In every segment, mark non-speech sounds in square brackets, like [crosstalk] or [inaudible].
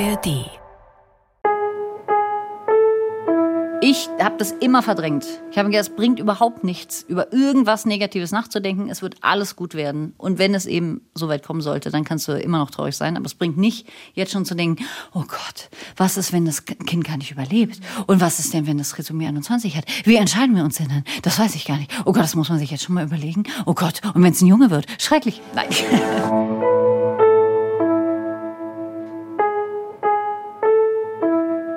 ARD. Ich habe das immer verdrängt. Ich habe gedacht, es bringt überhaupt nichts, über irgendwas Negatives nachzudenken. Es wird alles gut werden. Und wenn es eben so weit kommen sollte, dann kannst du immer noch traurig sein. Aber es bringt nicht, jetzt schon zu denken, oh Gott, was ist, wenn das Kind gar nicht überlebt? Und was ist denn, wenn das Trisomie 21 hat? Wie entscheiden wir uns denn dann? Das weiß ich gar nicht. Oh Gott, das muss man sich jetzt schon mal überlegen. Oh Gott, und wenn es ein Junge wird? Schrecklich. Nein. [laughs]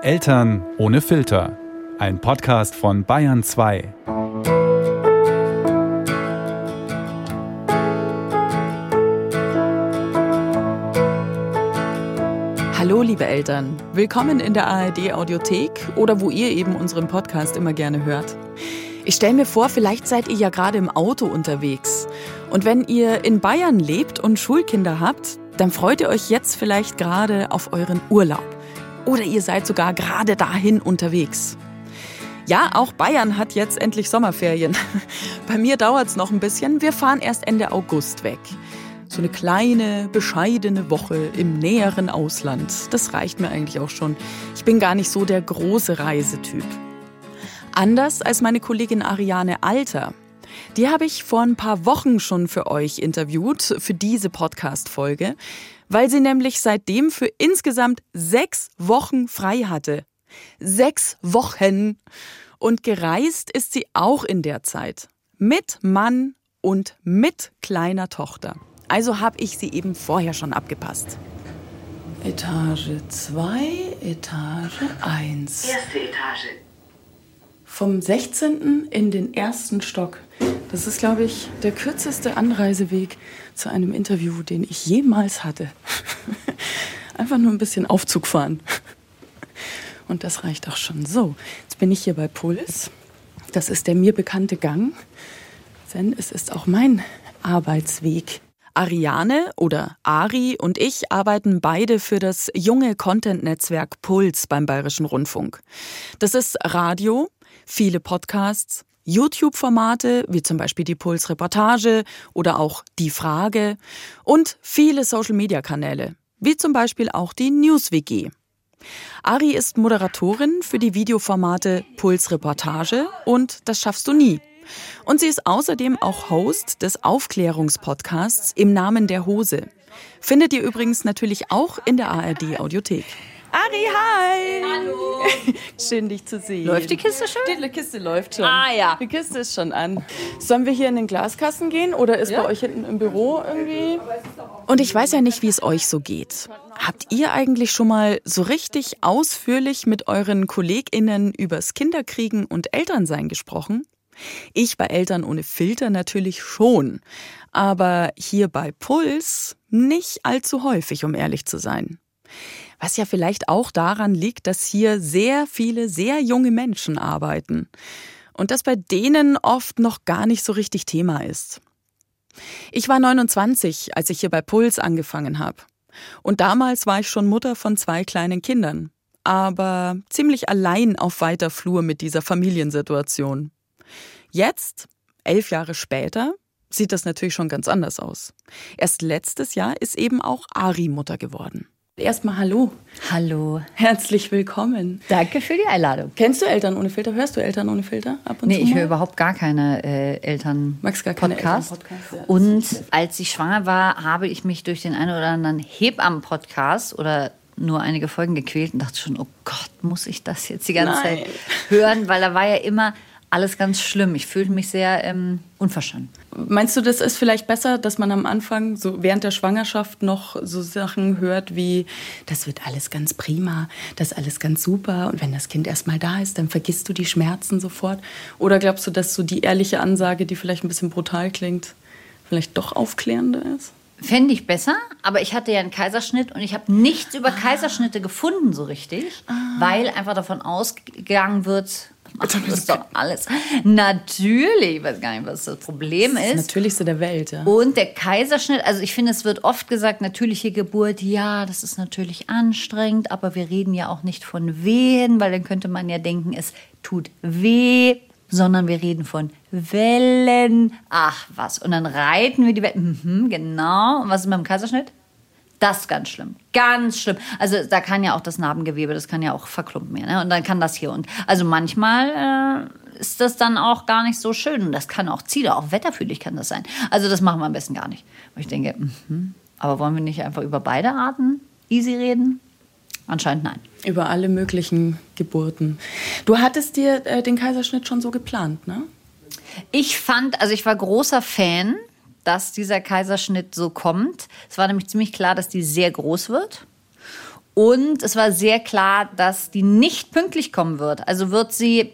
Eltern ohne Filter. Ein Podcast von Bayern 2. Hallo liebe Eltern, willkommen in der ARD Audiothek oder wo ihr eben unseren Podcast immer gerne hört. Ich stelle mir vor, vielleicht seid ihr ja gerade im Auto unterwegs. Und wenn ihr in Bayern lebt und Schulkinder habt, dann freut ihr euch jetzt vielleicht gerade auf euren Urlaub. Oder ihr seid sogar gerade dahin unterwegs. Ja, auch Bayern hat jetzt endlich Sommerferien. [laughs] Bei mir dauert es noch ein bisschen. Wir fahren erst Ende August weg. So eine kleine, bescheidene Woche im näheren Ausland. Das reicht mir eigentlich auch schon. Ich bin gar nicht so der große Reisetyp. Anders als meine Kollegin Ariane Alter. Die habe ich vor ein paar Wochen schon für euch interviewt, für diese Podcast-Folge weil sie nämlich seitdem für insgesamt sechs Wochen frei hatte. Sechs Wochen! Und gereist ist sie auch in der Zeit. Mit Mann und mit kleiner Tochter. Also habe ich sie eben vorher schon abgepasst. Etage 2, Etage 1. Erste Etage. Vom 16. in den ersten Stock. Das ist, glaube ich, der kürzeste Anreiseweg zu einem Interview, den ich jemals hatte. [laughs] Einfach nur ein bisschen Aufzug fahren. [laughs] Und das reicht auch schon. So, jetzt bin ich hier bei Puls. Das ist der mir bekannte Gang, denn es ist auch mein Arbeitsweg. Ariane oder Ari und ich arbeiten beide für das junge Content-Netzwerk Puls beim Bayerischen Rundfunk. Das ist Radio, viele Podcasts, YouTube-Formate, wie zum Beispiel die Puls-Reportage oder auch Die Frage und viele Social-Media-Kanäle, wie zum Beispiel auch die News-WG. Ari ist Moderatorin für die Videoformate Puls-Reportage und Das schaffst du nie. Und sie ist außerdem auch Host des Aufklärungspodcasts Im Namen der Hose. Findet ihr übrigens natürlich auch in der ARD Audiothek. Ari, hi! Hallo! [laughs] Schön, dich zu sehen. Läuft die Kiste schon? Die Kiste läuft schon. Ah, ja. Die Kiste ist schon an. Sollen wir hier in den Glaskasten gehen oder ist bei euch hinten im Büro irgendwie? Und ich weiß ja nicht, wie es euch so geht. Habt ihr eigentlich schon mal so richtig ausführlich mit euren KollegInnen übers Kinderkriegen und Elternsein gesprochen? Ich bei Eltern ohne Filter natürlich schon. Aber hier bei Puls nicht allzu häufig, um ehrlich zu sein. Was ja vielleicht auch daran liegt, dass hier sehr viele sehr junge Menschen arbeiten und das bei denen oft noch gar nicht so richtig Thema ist. Ich war 29, als ich hier bei Puls angefangen habe. Und damals war ich schon Mutter von zwei kleinen Kindern, aber ziemlich allein auf weiter Flur mit dieser Familiensituation. Jetzt, elf Jahre später, sieht das natürlich schon ganz anders aus. Erst letztes Jahr ist eben auch Ari Mutter geworden. Erstmal Hallo. Hallo. Herzlich willkommen. Danke für die Einladung. Kennst du Eltern ohne Filter? Hörst du Eltern ohne Filter ab und nee, zu? ich mal? höre überhaupt gar keine äh, Eltern Magst gar keine Podcast. Elternpodcasts, ja. Und als ich schwanger war, habe ich mich durch den einen oder anderen Hebammen-Podcast oder nur einige Folgen gequält und dachte schon, oh Gott, muss ich das jetzt die ganze Nein. Zeit hören? Weil da war ja immer alles ganz schlimm. Ich fühlte mich sehr ähm, unverstanden. Meinst du, das ist vielleicht besser, dass man am Anfang, so während der Schwangerschaft, noch so Sachen hört wie, das wird alles ganz prima, das ist alles ganz super und wenn das Kind erstmal da ist, dann vergisst du die Schmerzen sofort? Oder glaubst du, dass so die ehrliche Ansage, die vielleicht ein bisschen brutal klingt, vielleicht doch aufklärender ist? Fände ich besser, aber ich hatte ja einen Kaiserschnitt und ich habe nichts über Kaiserschnitte gefunden so richtig, weil einfach davon ausgegangen wird, ach, das ist doch alles. Natürlich, ich weiß gar nicht, was das Problem Das ist das. Natürlichste der Welt, ja. Und der Kaiserschnitt, also ich finde, es wird oft gesagt, natürliche Geburt, ja, das ist natürlich anstrengend, aber wir reden ja auch nicht von Wehen, weil dann könnte man ja denken, es tut weh, sondern wir reden von Wellen. Ach was, und dann reiten wir die Wellen. Mhm, genau. Und was ist mit dem Kaiserschnitt? Das ist ganz schlimm. Ganz schlimm. Also da kann ja auch das Narbengewebe, das kann ja auch verklumpen mehr. Ne? Und dann kann das hier. Und also manchmal äh, ist das dann auch gar nicht so schön. Und das kann auch Ziele, auch wetterfühlig kann das sein. Also das machen wir am besten gar nicht. Und ich denke, mh, aber wollen wir nicht einfach über beide Arten easy reden? Anscheinend nein. Über alle möglichen Geburten. Du hattest dir äh, den Kaiserschnitt schon so geplant, ne? Ich fand, also ich war großer Fan, dass dieser Kaiserschnitt so kommt. Es war nämlich ziemlich klar, dass die sehr groß wird. Und es war sehr klar, dass die nicht pünktlich kommen wird. Also wird sie,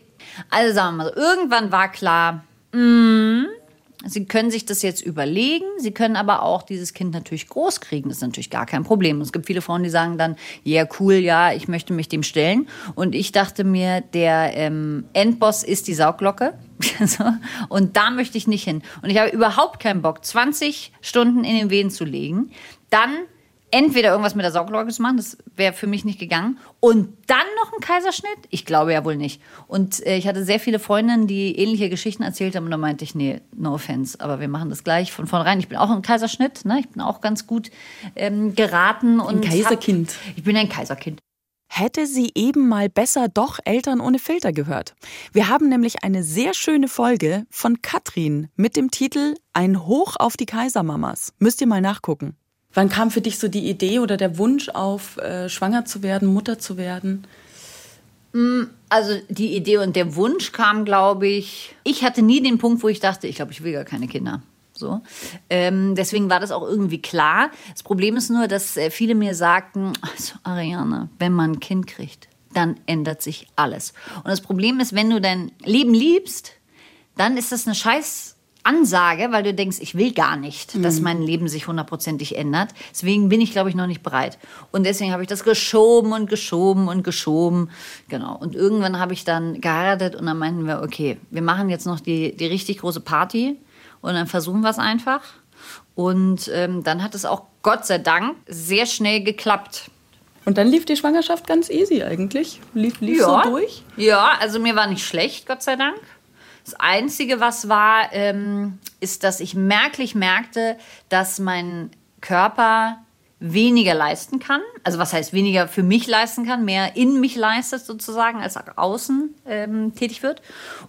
also sagen wir mal irgendwann war klar, mh, Sie können sich das jetzt überlegen. Sie können aber auch dieses Kind natürlich groß kriegen. Das ist natürlich gar kein Problem. Es gibt viele Frauen, die sagen dann, ja, yeah, cool, ja, ich möchte mich dem stellen. Und ich dachte mir, der ähm, Endboss ist die Sauglocke. [laughs] und da möchte ich nicht hin. Und ich habe überhaupt keinen Bock, 20 Stunden in den Wehen zu legen. Dann entweder irgendwas mit der Sauglocke zu machen, das wäre für mich nicht gegangen, und dann noch ein Kaiserschnitt? Ich glaube ja wohl nicht. Und äh, ich hatte sehr viele Freundinnen, die ähnliche Geschichten erzählt haben, und da meinte ich, nee, no offense, aber wir machen das gleich von vornherein. Ich bin auch ein Kaiserschnitt, ne? ich bin auch ganz gut ähm, geraten. Und ein Kaiserkind. Hab, ich bin ein Kaiserkind. Hätte sie eben mal besser doch Eltern ohne Filter gehört. Wir haben nämlich eine sehr schöne Folge von Katrin mit dem Titel Ein Hoch auf die Kaisermamas. Müsst ihr mal nachgucken. Wann kam für dich so die Idee oder der Wunsch auf, äh, schwanger zu werden, Mutter zu werden? Mm, also die Idee und der Wunsch kam, glaube ich. Ich hatte nie den Punkt, wo ich dachte, ich glaube, ich will gar keine Kinder. So. Ähm, deswegen war das auch irgendwie klar. Das Problem ist nur, dass äh, viele mir sagten, also Ariane, wenn man ein Kind kriegt, dann ändert sich alles. Und das Problem ist, wenn du dein Leben liebst, dann ist das eine scheiß Ansage, weil du denkst, ich will gar nicht, dass mhm. mein Leben sich hundertprozentig ändert. Deswegen bin ich, glaube ich, noch nicht bereit. Und deswegen habe ich das geschoben und geschoben und geschoben. Genau. Und irgendwann habe ich dann geheiratet und dann meinten wir, okay, wir machen jetzt noch die, die richtig große Party und dann versuchen wir es einfach. Und ähm, dann hat es auch Gott sei Dank sehr schnell geklappt. Und dann lief die Schwangerschaft ganz easy eigentlich? Lief, lief ja. so durch? Ja, also mir war nicht schlecht, Gott sei Dank. Das Einzige, was war, ähm, ist, dass ich merklich merkte, dass mein Körper weniger leisten kann. Also was heißt weniger für mich leisten kann, mehr in mich leistet sozusagen, als außen ähm, tätig wird.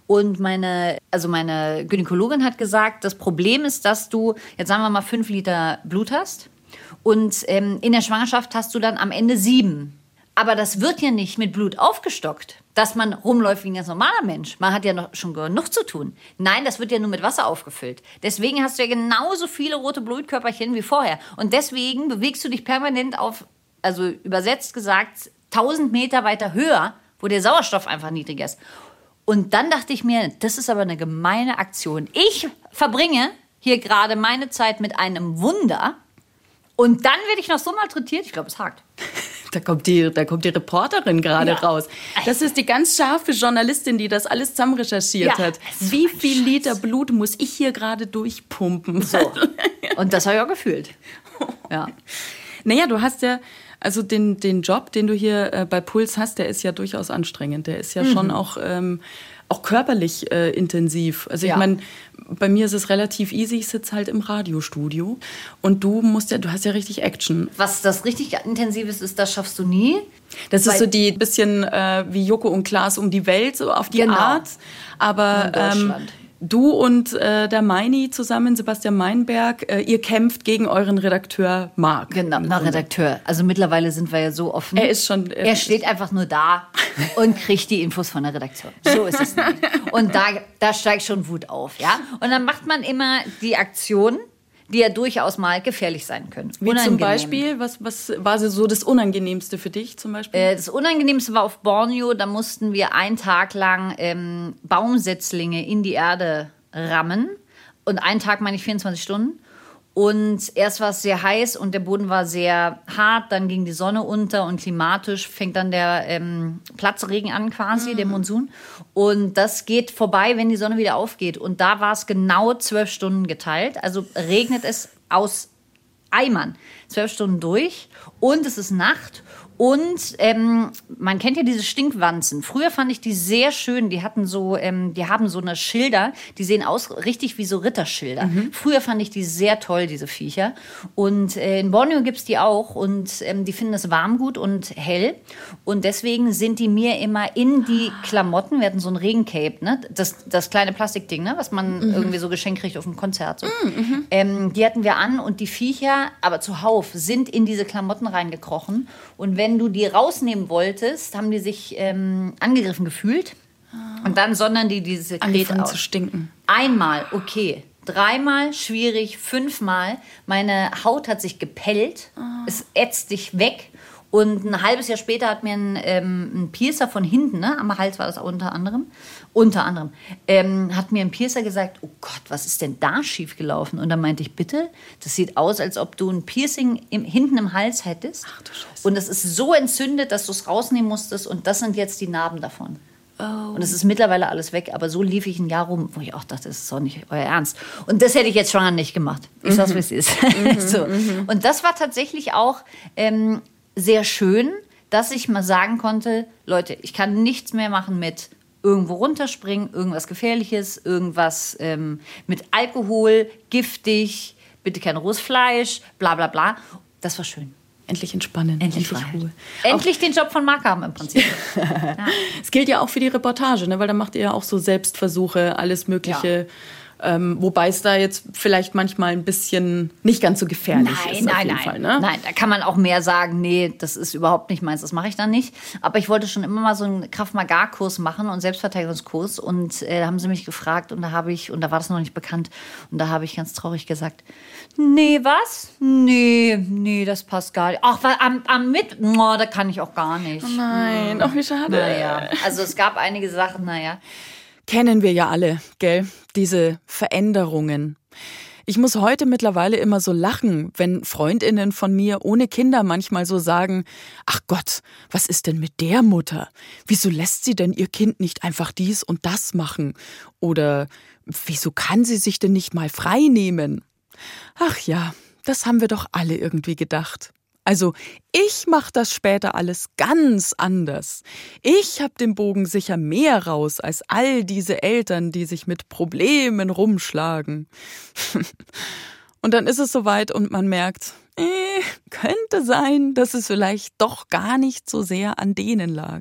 Und meine, also meine Gynäkologin hat gesagt, das Problem ist, dass du, jetzt sagen wir mal, fünf Liter Blut hast. Und ähm, in der Schwangerschaft hast du dann am Ende sieben. Aber das wird ja nicht mit Blut aufgestockt, dass man rumläuft wie ein ganz normaler Mensch. Man hat ja noch schon genug zu tun. Nein, das wird ja nur mit Wasser aufgefüllt. Deswegen hast du ja genauso viele rote Blutkörperchen wie vorher. Und deswegen bewegst du dich permanent auf, also übersetzt gesagt, 1000 Meter weiter höher, wo der Sauerstoff einfach niedriger ist. Und dann dachte ich mir, das ist aber eine gemeine Aktion. Ich verbringe hier gerade meine Zeit mit einem Wunder und dann werde ich noch so malträtiert. Ich glaube, es hakt. Da kommt die, da kommt die Reporterin gerade ja. raus. Das ist die ganz scharfe Journalistin, die das alles zusammen recherchiert ja, hat. Wie viel Scheiß. Liter Blut muss ich hier gerade durchpumpen? So. [laughs] Und das habe ich auch gefühlt. Ja. Naja, du hast ja, also den, den Job, den du hier äh, bei Puls hast, der ist ja durchaus anstrengend. Der ist ja mhm. schon auch ähm, auch körperlich äh, intensiv. Also ja. ich meine, bei mir ist es relativ easy, ich sitze halt im Radiostudio und du musst ja, du hast ja richtig Action. Was das richtig intensiv ist, ist, das schaffst du nie. Das ist so die bisschen äh, wie Joko und Klaas um die Welt, so auf die genau. Art. Aber ähm, du und äh, der Meini zusammen, Sebastian Meinberg, äh, ihr kämpft gegen euren Redakteur Marc. Genau, na, Redakteur. Also mittlerweile sind wir ja so offen. Er ist schon. Er, er steht einfach nur da [laughs] und kriegt die Infos von der Redaktion. So ist es [laughs] nicht. Und da, da steigt schon Wut auf, ja. Und dann macht man immer die Aktion die ja durchaus mal gefährlich sein können. Wie Unangenehm. zum Beispiel? Was, was war so das Unangenehmste für dich zum Beispiel? Äh, das Unangenehmste war auf Borneo, da mussten wir einen Tag lang ähm, Baumsetzlinge in die Erde rammen. Und einen Tag meine ich 24 Stunden. Und erst war es sehr heiß und der Boden war sehr hart, dann ging die Sonne unter und klimatisch fängt dann der ähm, Platzregen an quasi, mhm. der Monsun. Und das geht vorbei, wenn die Sonne wieder aufgeht. Und da war es genau zwölf Stunden geteilt. Also regnet es aus Eimern. Zwölf Stunden durch und es ist Nacht und ähm, man kennt ja diese Stinkwanzen. Früher fand ich die sehr schön. Die hatten so, ähm, die haben so eine Schilder, die sehen aus richtig wie so Ritterschilder. Mhm. Früher fand ich die sehr toll, diese Viecher. Und äh, in Borneo gibt's die auch und ähm, die finden es warm gut und hell. Und deswegen sind die mir immer in die Klamotten, wir hatten so ein Regencape, ne? das, das kleine Plastikding, ne? was man mhm. irgendwie so geschenkt kriegt auf einem Konzert. So. Mhm. Ähm, die hatten wir an und die Viecher, aber zuhauf, sind in diese Klamotten reingekrochen. Und wenn du die rausnehmen wolltest, haben die sich ähm, angegriffen gefühlt. Und dann sondern die diese Sekret aus. zu stinken. Einmal, okay. Dreimal schwierig, fünfmal. Meine Haut hat sich gepellt. Oh. Es ätzt dich weg. Und ein halbes Jahr später hat mir ein, ähm, ein Piercer von hinten, ne, am Hals war das unter anderem, unter anderem, ähm, hat mir ein Piercer gesagt, oh Gott, was ist denn da schiefgelaufen? Und dann meinte ich, bitte, das sieht aus, als ob du ein Piercing im, hinten im Hals hättest. Ach du Scheiße. Und es ist so entzündet, dass du es rausnehmen musstest und das sind jetzt die Narben davon. Oh. Und es ist mittlerweile alles weg, aber so lief ich ein Jahr rum, wo ich auch dachte, das ist doch nicht euer Ernst. Und das hätte ich jetzt schon nicht gemacht. Ich mhm. sag's, wie es ist. [laughs] Mhm. so. Mhm. Und das war tatsächlich auch ähm, sehr schön, dass ich mal sagen konnte, Leute, ich kann nichts mehr machen mit irgendwo runterspringen, irgendwas Gefährliches, irgendwas ähm, mit Alkohol, giftig, bitte kein rohes Fleisch, bla bla bla. Das war schön. Endlich entspannen, endlich, endlich Ruhe. Endlich auch den Job von Marc haben im Prinzip. ja. [laughs] Es gilt ja auch für die Reportage, ne? weil da macht ihr ja auch so Selbstversuche, alles Mögliche. Ja ähm, wobei es da jetzt vielleicht manchmal ein bisschen nicht ganz so gefährlich nein, ist. Nein, nein, Fall, ne? nein. Da kann man auch mehr sagen, nee, das ist überhaupt nicht meins, das mache ich dann nicht. Aber ich wollte schon immer mal so einen Kraft-Magar-Kurs machen und Selbstverteidigungskurs. Und äh, da haben sie mich gefragt und da habe ich, und da war das noch nicht bekannt, und da habe ich ganz traurig gesagt, nee, was? Nee, nee, das passt gar nicht. Ach, am, am Mit, oh, da kann ich auch gar nicht. Oh nein, ach, wie schade. Naja, also es gab einige Sachen, naja kennen wir ja alle, gell? Diese Veränderungen. Ich muss heute mittlerweile immer so lachen, wenn Freundinnen von mir ohne Kinder manchmal so sagen, ach Gott, was ist denn mit der Mutter? Wieso lässt sie denn ihr Kind nicht einfach dies und das machen? Oder wieso kann sie sich denn nicht mal frei nehmen? Ach ja, das haben wir doch alle irgendwie gedacht. Also ich mache das später alles ganz anders. Ich hab den Bogen sicher mehr raus als all diese Eltern, die sich mit Problemen rumschlagen. [laughs] und dann ist es soweit und man merkt, eh, könnte sein, dass es vielleicht doch gar nicht so sehr an denen lag.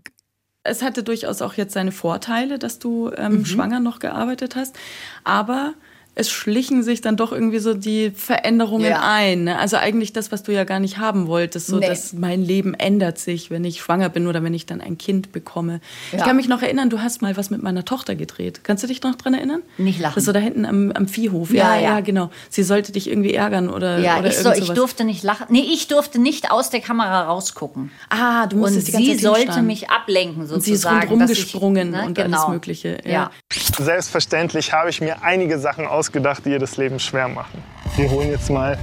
Es hatte durchaus auch jetzt seine Vorteile, dass du ähm, mhm. schwanger noch gearbeitet hast, aber es schlichen sich dann doch irgendwie so die Veränderungen ja. ein. Ne? Also eigentlich das, was du ja gar nicht haben wolltest, so nee. dass mein Leben ändert sich, wenn ich schwanger bin oder wenn ich dann ein Kind bekomme. Ja. Ich kann mich noch erinnern, du hast mal was mit meiner Tochter gedreht. Kannst du dich noch dran erinnern? Nicht lachen. Das war da hinten am, am Viehhof. Ja, ja, ja, genau. Sie sollte dich irgendwie ärgern oder Ja, oder ich, so, ich durfte nicht lachen. Nee, ich durfte nicht aus der Kamera rausgucken. Ah, du musstest und die ganze sie Zeit sollte mich ablenken sozusagen. Und sie ist rundherum gesprungen ne? und genau. alles Mögliche. Ja. Selbstverständlich habe ich mir einige Sachen ausgedacht, die ihr das Leben schwer machen. Wir holen jetzt mal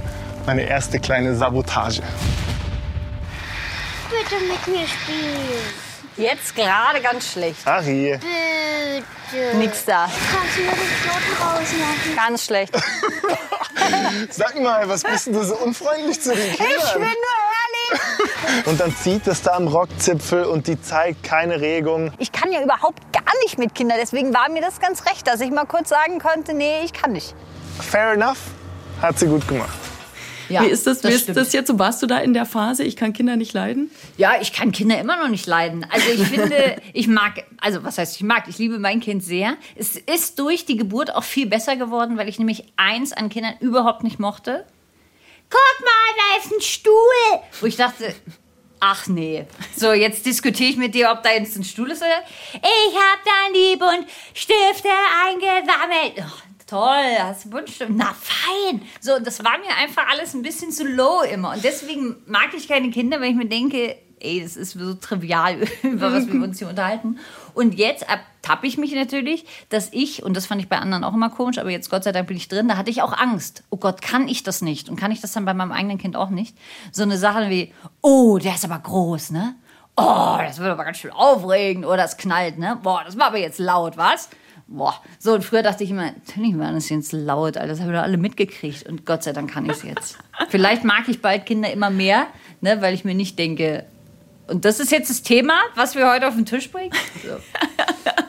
meine erste kleine Sabotage. Bitte mit mir spielen. Jetzt gerade ganz schlecht. Ari. Bitte. Nix da. Kannst du mir den Knoten rausmachen? Ganz schlecht. [laughs] Sag mal, was bist du so unfreundlich zu den Kindern? Ich bin nur. [laughs] Und dann zieht es da am Rockzipfel und die zeigt keine Regung. Ich kann ja überhaupt gar nicht mit Kindern. Deswegen war mir das ganz recht, dass ich mal kurz sagen konnte, nee, ich kann nicht. Fair enough. Hat sie gut gemacht. Ja, wie ist das, das, wie ist das jetzt? warst du da in der Phase, ich kann Kinder nicht leiden? Ja, ich kann Kinder immer noch nicht leiden. Also ich [laughs] finde, ich mag, also was heißt ich mag, ich liebe mein Kind sehr. Es ist durch die Geburt auch viel besser geworden, weil ich nämlich eins an Kindern überhaupt nicht mochte. Guck mal, da ist ein Stuhl. Wo ich dachte, ach nee. So, jetzt diskutiere ich mit dir, ob da jetzt ein Stuhl ist oder. Ich hab dann die Buntstifte eingesammelt. Oh, toll, hast du Buntstift. Na fein. So, das war mir einfach alles ein bisschen zu low immer. Und deswegen mag ich keine Kinder, weil ich mir denke, ey, das ist so trivial, [laughs] über was wir [laughs] uns hier unterhalten. Und jetzt ertappe ich mich natürlich, dass ich, und das fand ich bei anderen auch immer komisch, aber jetzt Gott sei Dank bin ich drin, da hatte ich auch Angst. Oh Gott, kann ich das nicht? Und kann ich das dann bei meinem eigenen Kind auch nicht? So eine Sache wie, oh, der ist aber groß, ne? Oh, das wird aber ganz schön aufregend. Oder es knallt, ne? Boah, das war aber jetzt laut, was? Boah. So, und früher dachte ich immer, natürlich war das jetzt laut, Alter, das haben wir doch alle mitgekriegt. Und Gott sei Dank kann ich es jetzt. [laughs] Vielleicht mag ich bald Kinder immer mehr, ne, weil ich mir nicht denke, und das ist jetzt das Thema, was wir heute auf den Tisch bringen? So.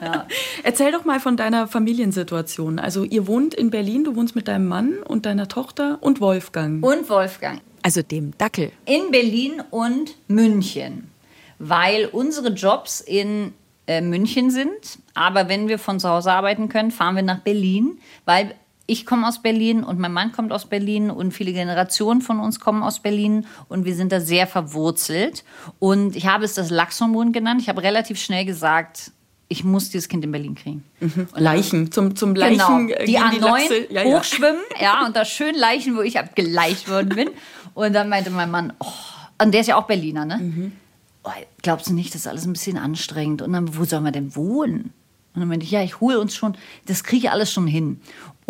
[laughs] Erzähl doch mal von deiner Familiensituation. Also ihr wohnt in Berlin, du wohnst mit deinem Mann und deiner Tochter und Wolfgang. Und Wolfgang. Also dem Dackel. In Berlin und München. Weil unsere Jobs in äh, München sind. Aber wenn wir von zu Hause arbeiten können, fahren wir nach Berlin, weil ich komme aus Berlin und mein Mann kommt aus Berlin und viele Generationen von uns kommen aus Berlin und wir sind da sehr verwurzelt. Und ich habe es das Lachshormon genannt. Ich habe relativ schnell gesagt, ich muss dieses Kind in Berlin kriegen. Leichen, zum, zum Leichen. Genau. Die gehen A9 Lachse- ja, ja. hochschwimmen, ja, und da schön Leichen, wo ich abgeleicht worden bin. Und dann meinte mein Mann, oh, und der ist ja auch Berliner, ne? Mhm. Oh, glaubst du nicht, das ist alles ein bisschen anstrengend? Und dann, wo sollen wir denn wohnen? Und dann meinte ich, ja, ich hole uns schon, das kriege ich alles schon hin.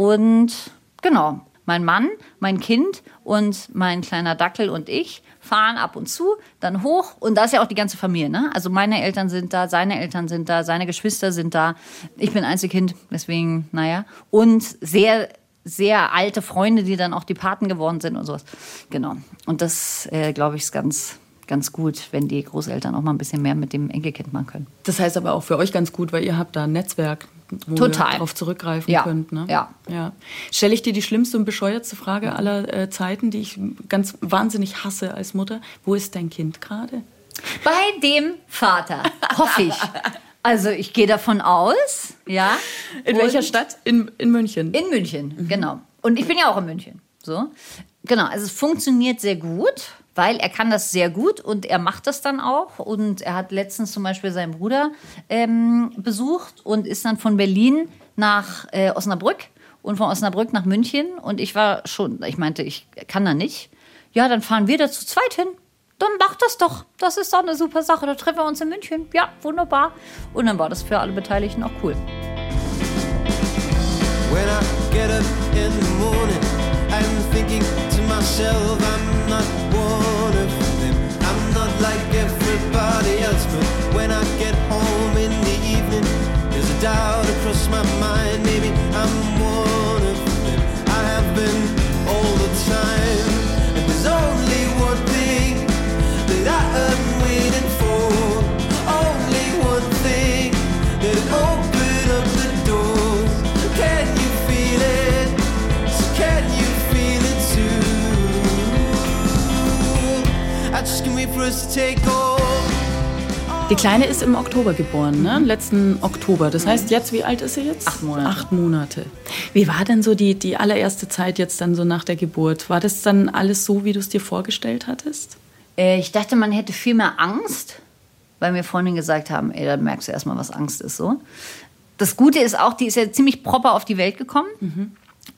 Und genau, mein Mann, mein Kind und mein kleiner Dackel und ich fahren ab und zu, dann hoch. Und da ist ja auch die ganze Familie, ne? Also meine Eltern sind da, seine Eltern sind da, seine Geschwister sind da. Ich bin Einzelkind, deswegen, naja. Und sehr, sehr alte Freunde, die dann auch die Paten geworden sind und sowas. Genau. Und das, äh, glaube ich, ist ganz, ganz gut, wenn die Großeltern auch mal ein bisschen mehr mit dem Enkelkind machen können. Das heißt aber auch für euch ganz gut, weil ihr habt da ein Netzwerk, wo Total. ihr darauf zurückgreifen Ja. könnt. Ne? Ja. ja. Stelle ich dir die schlimmste und bescheuertste Frage aller äh, Zeiten, die ich ganz wahnsinnig hasse als Mutter. Wo ist dein Kind gerade? Bei dem Vater, hoffe ich. Also ich gehe davon aus, ja. In Und- welcher Stadt? In, in München. In München, genau. Und ich bin ja auch in München. So. Genau, also es funktioniert sehr gut, weil er kann das sehr gut und er macht das dann auch. Und er hat letztens zum Beispiel seinen Bruder ähm, besucht und ist dann von Berlin nach äh, Osnabrück und von Osnabrück nach München. Und ich war schon, ich meinte, ich kann da nicht. Ja, dann fahren wir da zu zweit hin. Dann mach das doch. Das ist doch eine super Sache. Da treffen wir uns in München. Ja, wunderbar. Und dann war das für alle Beteiligten auch cool. When I get up in the morning, I'm thinking to myself, I'm not everybody else, but when I get home in the evening, there's a doubt across my mind. Maybe I'm one of them. I have been all the time. And there's only one thing that I am waiting for. Only one thing that open up the doors. Can you feel it? So can you feel it too? I just can't wait for us to take. Die Kleine ist im Oktober geboren, ne? Letzten Oktober. Das heißt, jetzt, wie alt ist sie jetzt? Acht Monate. Acht Monate. Wie war denn so die, die allererste Zeit jetzt dann so nach der Geburt? War das dann alles so, wie du es dir vorgestellt hattest? Äh, ich dachte, man hätte viel mehr Angst, weil mir Freundinnen gesagt haben, ey, da merkst du erstmal, was Angst ist. So. Das Gute ist auch, die ist ja ziemlich proper auf die Welt gekommen.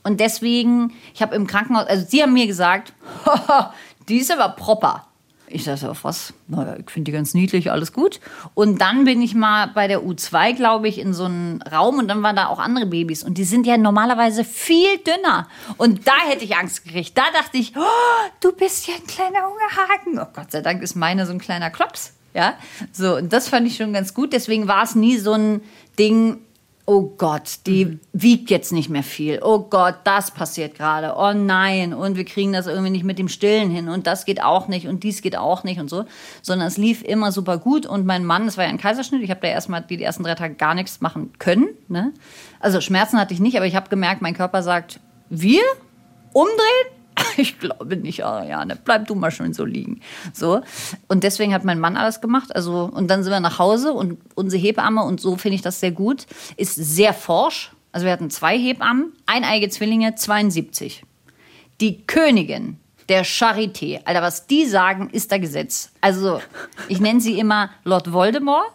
Und deswegen, ich habe im Krankenhaus, also sie haben mir gesagt, [laughs] die ist aber proper. Ich dachte, auf was? Naja, ich finde die ganz niedlich, alles gut. Und dann bin ich mal bei der U2, glaube ich, in so einen Raum und dann waren da auch andere Babys. Und die sind ja normalerweise viel dünner. Und da hätte ich Angst gekriegt. Da dachte ich, oh, du bist ja ein kleiner Hungerhaken. Oh Gott sei Dank ist meine so ein kleiner Klops. Ja, so, und das fand ich schon ganz gut. Deswegen war es nie so ein Ding, oh Gott, die wiegt jetzt nicht mehr viel. Oh Gott, das passiert gerade. Oh nein, und wir kriegen das irgendwie nicht mit dem Stillen hin und das geht auch nicht und dies geht auch nicht und so. Sondern es lief immer super gut und mein Mann, das war ja ein Kaiserschnitt, ich habe da erstmal die, die ersten drei Tage gar nichts machen können. Ne? Also Schmerzen hatte ich nicht, aber ich habe gemerkt, mein Körper sagt, wir umdrehen? [laughs] Ich glaube nicht, Ariane. Bleib du mal schön so liegen. So. Und deswegen hat mein Mann alles gemacht. Also, und dann sind wir nach Hause und unsere Hebamme, und so finde ich das sehr gut, ist sehr forsch. Also wir hatten zwei Hebammen, eineige Zwillinge, 72. Die Königin der Charité. Alter, was die sagen, ist da Gesetz. Also, ich nenne sie immer Lord Voldemort,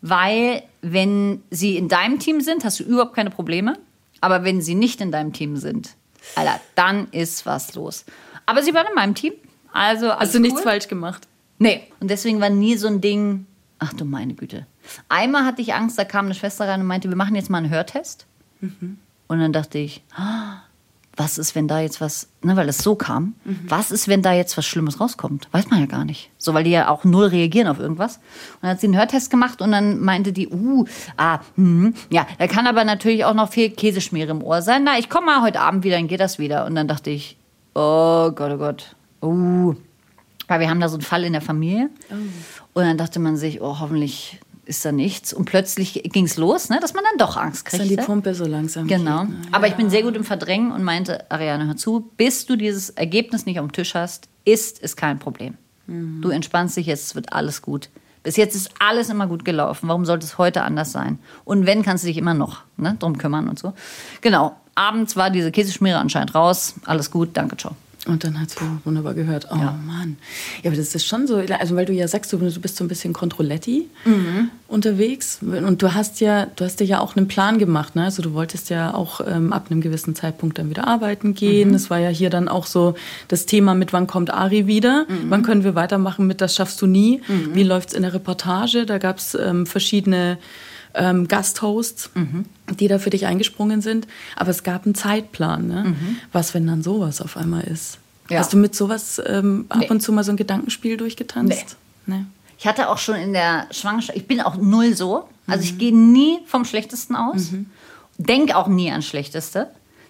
weil wenn sie in deinem Team sind, hast du überhaupt keine Probleme. Aber wenn sie nicht in deinem Team sind, Alter, dann ist was los. Aber sie waren in meinem Team. Also Hast du nichts cool. falsch gemacht? Nee. Und deswegen war nie so ein Ding, ach du meine Güte. Einmal hatte ich Angst, da kam eine Schwester rein und meinte, wir machen jetzt mal einen Hörtest. Und dann dachte ich, ah, was ist, wenn da jetzt was, ne, weil es so kam, Mhm. was ist, wenn da jetzt was Schlimmes rauskommt? Weiß man ja gar nicht. So, weil die ja auch null reagieren auf irgendwas. Und dann hat sie einen Hörtest gemacht und dann meinte die, uh, ah, hm, ja, da kann aber natürlich auch noch viel Käseschmiere im Ohr sein. Na, ich komme mal heute Abend wieder, dann geht das wieder. Und dann dachte ich, oh Gott, oh Gott, uh. Weil wir haben da so einen Fall in der Familie. Und dann dachte man sich, oh, hoffentlich ist da nichts. Und plötzlich ging es los, ne, dass man dann doch Angst Dass dann die Pumpe so langsam Genau. geht, ne? Aber ich bin sehr gut im Verdrängen und meinte, Ariane, hör zu, bis du dieses Ergebnis nicht auf dem Tisch hast, ist es kein Problem. Mhm. Du entspannst dich jetzt, es wird alles gut. Bis jetzt ist alles immer gut gelaufen. Warum sollte es heute anders sein? Und wenn, kannst du dich immer noch ne, drum kümmern und so. Genau. Abends war diese Käseschmiere anscheinend raus. Alles gut, danke, ciao. Und dann hat sie wunderbar gehört. Oh Ja. Mann. Ja, aber das ist schon so, also weil du ja sagst, du, bist so ein bisschen Controletti Mhm. unterwegs. Und du hast ja, du hast dir ja auch einen Plan gemacht, ne? Also du wolltest ja auch ähm, ab einem gewissen Zeitpunkt dann wieder arbeiten gehen. Mhm. Das war ja hier dann auch so das Thema mit wann kommt Ari wieder? Mhm. Wann können wir weitermachen mit Das schaffst du nie? Wie läuft's in der Reportage? Da gab's ähm, verschiedene ähm, Gasthosts, die da für dich eingesprungen sind. Aber es gab einen Zeitplan. Ne? Was, wenn dann sowas auf einmal ist? Ja. Hast du mit sowas ähm, ab Nee. und zu mal so ein Gedankenspiel durchgetanzt? Nee. Ich hatte auch schon in der Schwangerschaft, ich bin auch null so. Also ich gehe nie vom Schlechtesten aus. Denk auch nie an Schlechteste.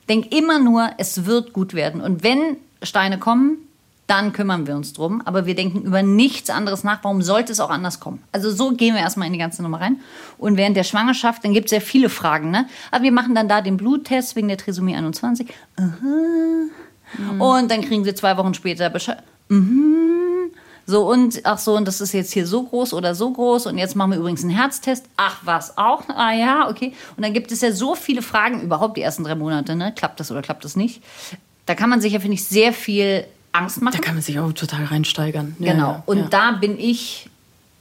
Denk immer nur, es wird gut werden. Und wenn Steine kommen, dann kümmern wir uns drum. Aber wir denken über nichts anderes nach. Warum sollte es auch anders kommen? Also so gehen wir erstmal in die ganze Nummer rein. Und während der Schwangerschaft, dann gibt es ja viele Fragen. Ne? Aber wir machen dann da den Bluttest wegen der Trisomie 21. Aha. Und dann kriegen sie zwei Wochen später Bescheid. Mhm. So und ach so, und das ist jetzt hier so groß oder so groß und jetzt machen wir übrigens einen Herztest. Ach was auch? Ah ja, okay. Und dann gibt es ja so viele Fragen überhaupt die ersten drei Monate, ne? Klappt das oder klappt das nicht? Da kann man sich ja finde ich sehr viel Angst machen. Da kann man sich auch total reinsteigern. Ja, Genau. ja, Und da bin ich,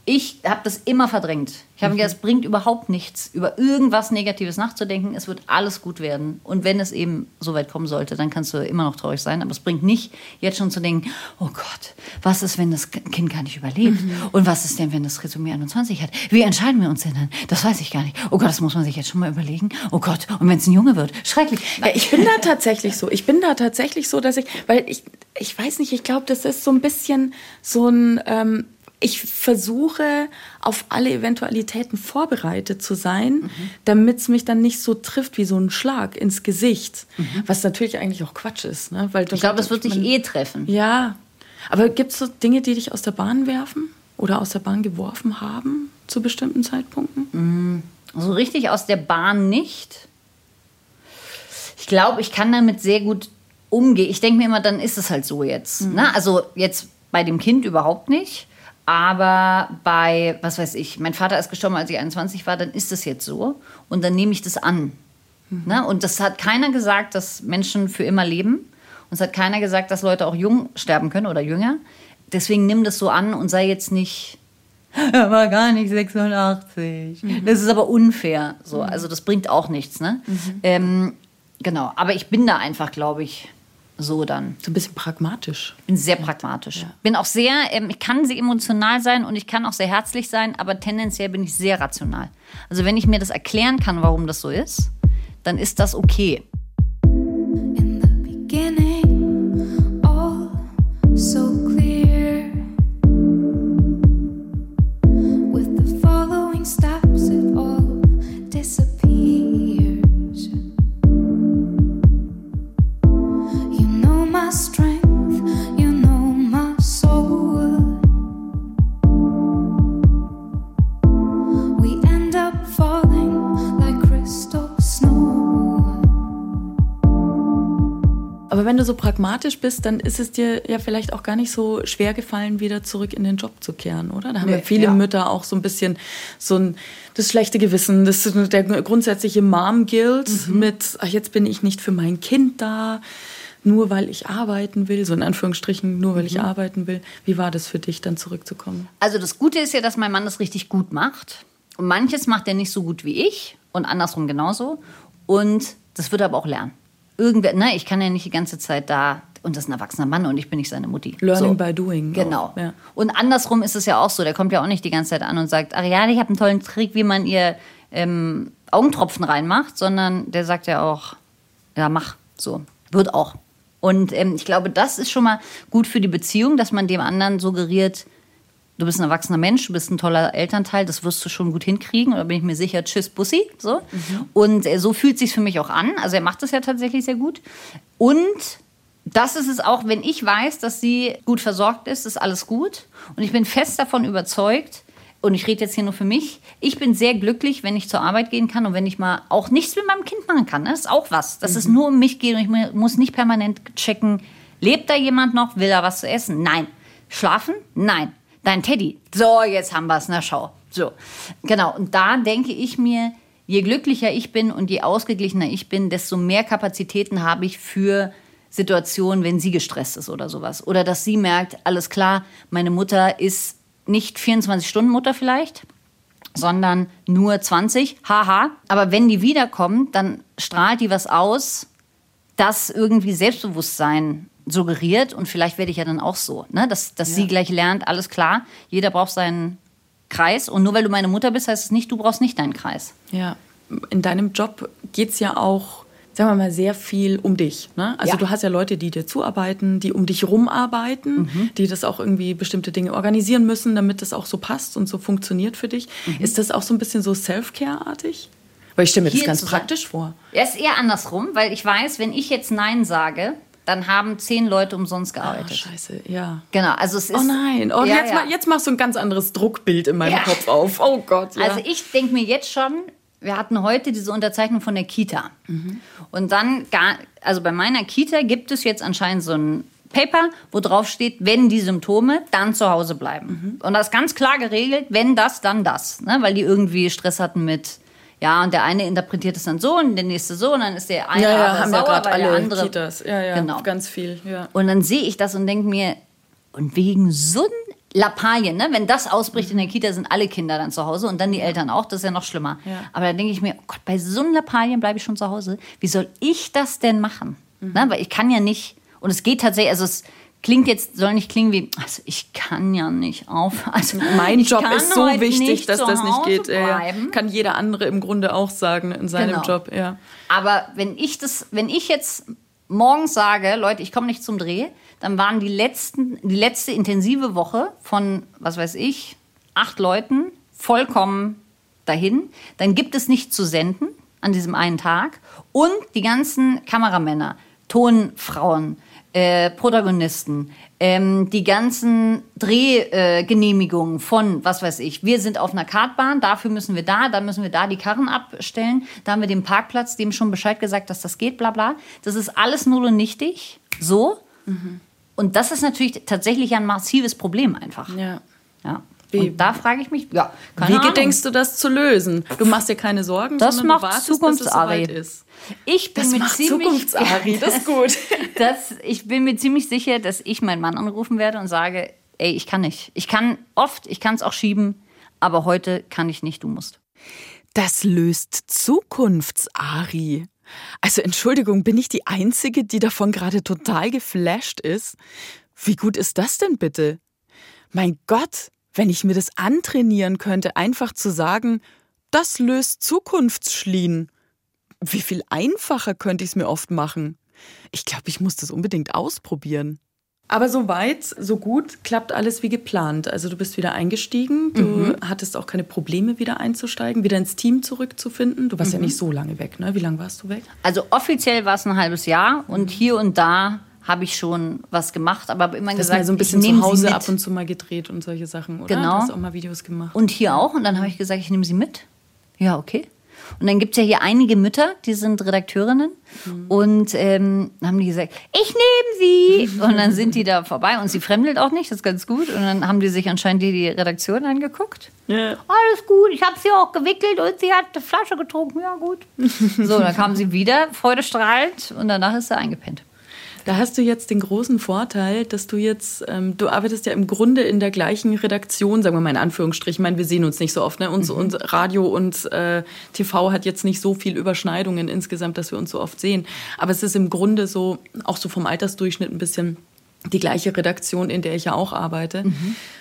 ich habe das immer verdrängt. Ich habe gedacht, es bringt überhaupt nichts, über irgendwas Negatives nachzudenken. Es wird alles gut werden. Und wenn es eben so weit kommen sollte, dann kannst du immer noch traurig sein. Aber es bringt nicht, jetzt schon zu denken, oh Gott, was ist, wenn das Kind gar nicht überlebt? Und was ist denn, wenn das Trisomie 21 hat? Wie entscheiden wir uns denn dann? Das weiß ich gar nicht. Oh Gott, das muss man sich jetzt schon mal überlegen. Oh Gott, und wenn es ein Junge wird? Schrecklich. Ja, ich bin da tatsächlich so. Ich bin da tatsächlich so, dass ich, weil ich, ich weiß nicht, ich glaube, das ist so ein bisschen so ein, ähm, ich versuche auf alle Eventualitäten vorbereitet zu sein, damit es mich dann nicht so trifft wie so ein Schlag ins Gesicht. Was natürlich eigentlich auch Quatsch ist. Ne? Weil ich glaube, das wird dich eh treffen. Ja, aber gibt es so Dinge, die dich aus der Bahn werfen oder aus der Bahn geworfen haben zu bestimmten Zeitpunkten? So richtig aus der Bahn nicht. Ich glaube, ich kann damit sehr gut umgehen. Ich denke mir immer, dann ist es halt so jetzt. Ne? Also jetzt bei dem Kind überhaupt nicht. Aber bei, was weiß ich, mein Vater ist gestorben, als ich 21 war, dann ist es jetzt so. Und dann nehme ich das an. Ne? Und das hat keiner gesagt, dass Menschen für immer leben. Und es hat keiner gesagt, dass Leute auch jung sterben können oder jünger. Deswegen nimm das so an und sei jetzt nicht, [laughs] er war gar nicht 86. Das ist aber unfair. So, also das bringt auch nichts. Ne? Ähm, genau, aber ich bin da einfach, glaube ich, so dann. So ein bisschen pragmatisch. Bin sehr pragmatisch. Bin auch sehr, ähm, ich kann sehr emotional sein und ich kann auch sehr herzlich sein, aber tendenziell bin ich sehr rational. Also wenn ich mir das erklären kann, warum das so ist, dann ist das okay. In the beginning, pragmatisch bist, dann ist es dir ja vielleicht auch gar nicht so schwer gefallen, wieder zurück in den Job zu kehren, oder? Da haben Nee, ja viele ja. Mütter auch so ein bisschen so ein das schlechte Gewissen, das der grundsätzliche Mom-Guilt Mhm. mit, ach, jetzt bin ich nicht für mein Kind da, nur weil ich arbeiten will, so in Anführungsstrichen, nur weil ich Mhm. arbeiten will. Wie war das für dich, dann zurückzukommen? Also das Gute ist ja, dass mein Mann das richtig gut macht. Und manches macht er nicht so gut wie ich und andersrum genauso. Und das wird er aber auch lernen. Irgendwer, ne, ich kann ja nicht die ganze Zeit da, und das ist ein erwachsener Mann und ich bin nicht seine Mutti. Learning by doing Genau. ja. Und andersrum ist es ja auch so, der kommt ja auch nicht die ganze Zeit an und sagt, Ariane, ich habe einen tollen Trick, wie man ihr ähm, Augentropfen reinmacht, sondern der sagt ja auch, ja, mach so. Wird auch. Und ähm, ich glaube, das ist schon mal gut für die Beziehung, dass man dem anderen suggeriert, du bist ein erwachsener Mensch, du bist ein toller Elternteil, das wirst du schon gut hinkriegen. Oder bin ich mir sicher, tschüss, Bussi. So. Und äh, so fühlt sich für mich auch an. Also er macht das ja tatsächlich sehr gut. Und das ist es auch, wenn ich weiß, dass sie gut versorgt ist, ist alles gut. Und ich bin fest davon überzeugt, und ich rede jetzt hier nur für mich, ich bin sehr glücklich, wenn ich zur Arbeit gehen kann und wenn ich mal auch nichts mit meinem Kind machen kann. Das ist auch was. Dass es nur um mich geht und ich mu- muss nicht permanent checken, lebt da jemand noch, will er was zu essen? Nein. Schlafen? Nein. Dein Teddy. So, jetzt haben wir es, na schau. So, genau. Und da denke ich mir, je glücklicher ich bin und je ausgeglichener ich bin, desto mehr Kapazitäten habe ich für Situationen, wenn sie gestresst ist oder sowas. Oder dass sie merkt, alles klar, meine Mutter ist nicht 24 Stunden Mutter vielleicht, sondern nur 20. Haha. Aber wenn die wiederkommt, dann strahlt die was aus, das irgendwie Selbstbewusstsein suggeriert. Und vielleicht werde ich ja dann auch so, ne? dass, dass sie gleich lernt, alles klar, jeder braucht seinen Kreis. Und nur weil du meine Mutter bist, heißt es nicht, du brauchst nicht deinen Kreis. Ja, in deinem Job geht es ja auch, sagen wir mal, sehr viel um dich. Ne? Also Ja. du hast ja Leute, die dir zuarbeiten, die um dich rumarbeiten, Mhm. die das auch irgendwie bestimmte Dinge organisieren müssen, damit das auch so passt und so funktioniert für dich. Mhm. Ist das auch so ein bisschen so Self-Care-artig? Weil ich stelle mir das ganz praktisch vor. Ja, ist eher andersrum, weil ich weiß, wenn ich jetzt Nein sage, dann haben zehn Leute umsonst Ah, gearbeitet. scheiße, ja. genau, also es ist. Oh nein, oh, Ja, jetzt, ja. Mal, jetzt machst du ein ganz anderes Druckbild in meinem Ja. Kopf auf. Oh Gott, ja. Also ich denke mir jetzt schon, wir hatten heute diese Unterzeichnung von der Kita. Und dann, gar, also bei meiner Kita gibt es jetzt anscheinend so ein Paper, wo drauf steht, wenn die Symptome, dann zu Hause bleiben. Und das ist ganz klar geregelt, wenn das, dann das. Ne? Weil die irgendwie Stress hatten mit, ja, und der eine interpretiert es dann so und der nächste so und dann ist der eine ja, ja, haben ja sauer, gerade weil der alle andere... Kitas. Ja, ja, Genau. ganz viel. Ja. Und dann sehe ich das und denke mir, und wegen so Lappalien, ne? wenn das ausbricht in der Kita, sind alle Kinder dann zu Hause und dann die Eltern auch, das ist ja noch schlimmer. Ja. Aber da denke ich mir, oh Gott, bei so einem Lappalien bleibe ich schon zu Hause. Wie soll ich das denn machen? Mhm. Ne? Weil ich kann ja nicht, und es geht tatsächlich, also es klingt jetzt, soll nicht klingen wie, also ich kann ja nicht auf. [laughs] Also [laughs] Mein Job ist so wichtig, dass das nicht geht. Bleiben. Kann jeder andere im Grunde auch sagen in seinem Genau. Job. Ja. Aber wenn ich das, wenn ich jetzt morgens sage, Leute, ich komme nicht zum Dreh, dann waren die letzten, die letzte intensive Woche von, was weiß ich, acht Leuten vollkommen dahin. Dann gibt es nichts zu senden an diesem einen Tag. Und die ganzen Kameramänner, Tonfrauen, äh, Protagonisten, ähm, die ganzen Drehgenehmigungen äh, von, was weiß ich, wir sind auf einer Kartbahn, dafür müssen wir da, dann müssen wir da die Karren abstellen, da haben wir den Parkplatz, dem schon Bescheid gesagt, dass das geht, bla bla. Das ist alles null und nichtig, so. Und das ist natürlich tatsächlich ein massives Problem einfach. Ja. Ja. Wie- Und da frage ich mich, ja, keine Wie Ahnung. gedenkst du das zu lösen? Du machst dir keine Sorgen, Das sondern macht du wartest, Zukunftsari. bis es soweit ist. Ich bin Das mir macht ziemlich, Zukunftsari, [laughs] das ist gut. [laughs] das, ich bin mir ziemlich sicher, dass ich meinen Mann anrufen werde und sage, ey, ich kann nicht. Ich kann oft, ich kann es auch schieben, aber heute kann ich nicht, du musst. Das löst Zukunftsari. Also Entschuldigung, bin ich die Einzige, die davon gerade total geflasht ist? Wie gut ist das denn bitte? Mein Gott, wenn ich mir das antrainieren könnte, einfach zu sagen, das löst Zukunftsschlien. Wie viel einfacher könnte ich es mir oft machen? Ich glaube, ich muss das unbedingt ausprobieren. Aber so weit, so gut, klappt alles wie geplant. Also du bist wieder eingestiegen, du hattest auch keine Probleme, wieder einzusteigen, wieder ins Team zurückzufinden. Du warst ja nicht so lange weg, ne? Wie lange warst du weg? Also offiziell war es ein halbes Jahr und hier und da habe ich schon was gemacht, aber habe immer Das gesagt, mal so ein bisschen ich nehme zu Hause ab und zu mal gedreht und solche Sachen, oder? Genau. Hast auch mal Videos gemacht. Und hier auch. Und dann habe ich gesagt, ich nehme sie mit. Ja, okay. Und dann gibt es ja hier einige Mütter, die sind Redakteurinnen. Und ähm, dann haben die gesagt, ich nehme sie. [laughs] Und dann sind die da vorbei. Und sie fremdelt auch nicht, das ist ganz gut. Und dann haben die sich anscheinend die, die Redaktion angeguckt. Ja. Alles gut, ich habe sie auch gewickelt und sie hat eine Flasche getrunken. Ja, gut. [laughs] So, dann kam sie wieder, freudestrahlend. Und danach ist sie eingepennt. Da hast du jetzt den großen Vorteil, dass du jetzt, ähm, du arbeitest ja im Grunde in der gleichen Redaktion, sagen wir mal in Anführungsstrichen. Ich meine, wir sehen uns nicht so oft. Ne? Uns, uns Radio und äh, TV hat jetzt nicht so viel Überschneidungen insgesamt, dass wir uns so oft sehen. Aber es ist im Grunde so, auch so vom Altersdurchschnitt ein bisschen die gleiche Redaktion, in der ich ja auch arbeite.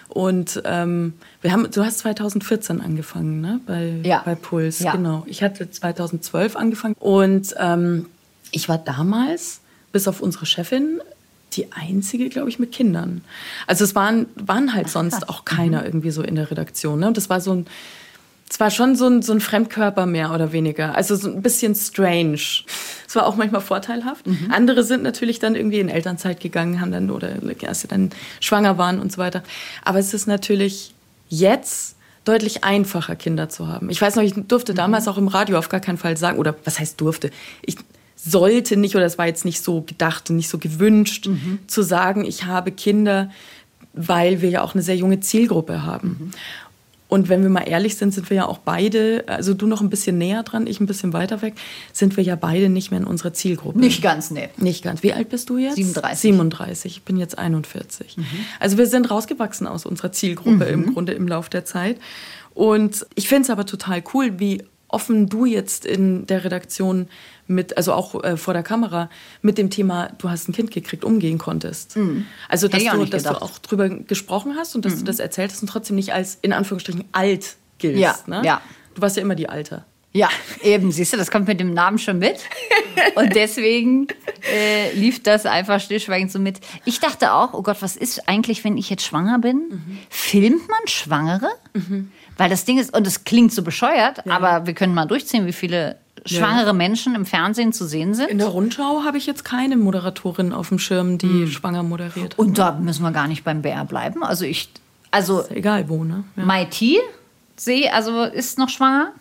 Und ähm, wir haben, du hast 2014 angefangen, ne? Bei, Ja. bei Puls, Ja. genau. Ich hatte 2012 angefangen und ähm, ich war damals bis auf unsere Chefin, die einzige, glaube ich, mit Kindern. Also es waren, waren halt sonst auch keiner irgendwie so in der Redaktion. Ne? Und das war so ein, es war schon so ein, so ein Fremdkörper mehr oder weniger. Also so ein bisschen strange. Es war auch manchmal vorteilhaft. Andere sind natürlich dann irgendwie in Elternzeit gegangen, haben dann oder als sie dann schwanger waren und so weiter. Aber es ist natürlich jetzt deutlich einfacher, Kinder zu haben. Ich weiß noch, ich durfte damals auch im Radio auf gar keinen Fall sagen, oder was heißt durfte? Ich sollte nicht, oder es war jetzt nicht so gedacht und nicht so gewünscht, zu sagen, ich habe Kinder, weil wir ja auch eine sehr junge Zielgruppe haben. Und wenn wir mal ehrlich sind, sind wir ja auch beide, also du noch ein bisschen näher dran, ich ein bisschen weiter weg, sind wir ja beide nicht mehr in unserer Zielgruppe. Nicht ganz, nee. Nicht ganz. Wie alt bist du jetzt? 37. 37. Ich bin jetzt 41. Also wir sind rausgewachsen aus unserer Zielgruppe im Grunde im Lauf der Zeit. Und ich finde es aber total cool, wie offen du jetzt in der Redaktion mit, also auch äh, vor der Kamera, mit dem Thema, du hast ein Kind gekriegt, umgehen konntest. Also, dass, du, dass du auch drüber gesprochen hast und dass du das erzählt hast und trotzdem nicht als, in Anführungsstrichen, alt giltst. Ja, ne? ja. Du warst ja immer die Alte. Ja, eben, siehst du, das kommt mit dem Namen schon mit. Und deswegen äh, lief das einfach stillschweigend so mit. Ich dachte auch, oh Gott, was ist eigentlich, wenn ich jetzt schwanger bin? Filmt man Schwangere? Weil das Ding ist, und es klingt so bescheuert, aber wir können mal durchziehen, wie viele schwangere Menschen im Fernsehen zu sehen sind. In der Rundschau habe ich jetzt keine Moderatorin auf dem Schirm, die schwanger moderiert. Und da müssen wir gar nicht beim BR bleiben. Also ich, also Egal wo, ne? Ja. Mai T sehe, also ist noch schwanger.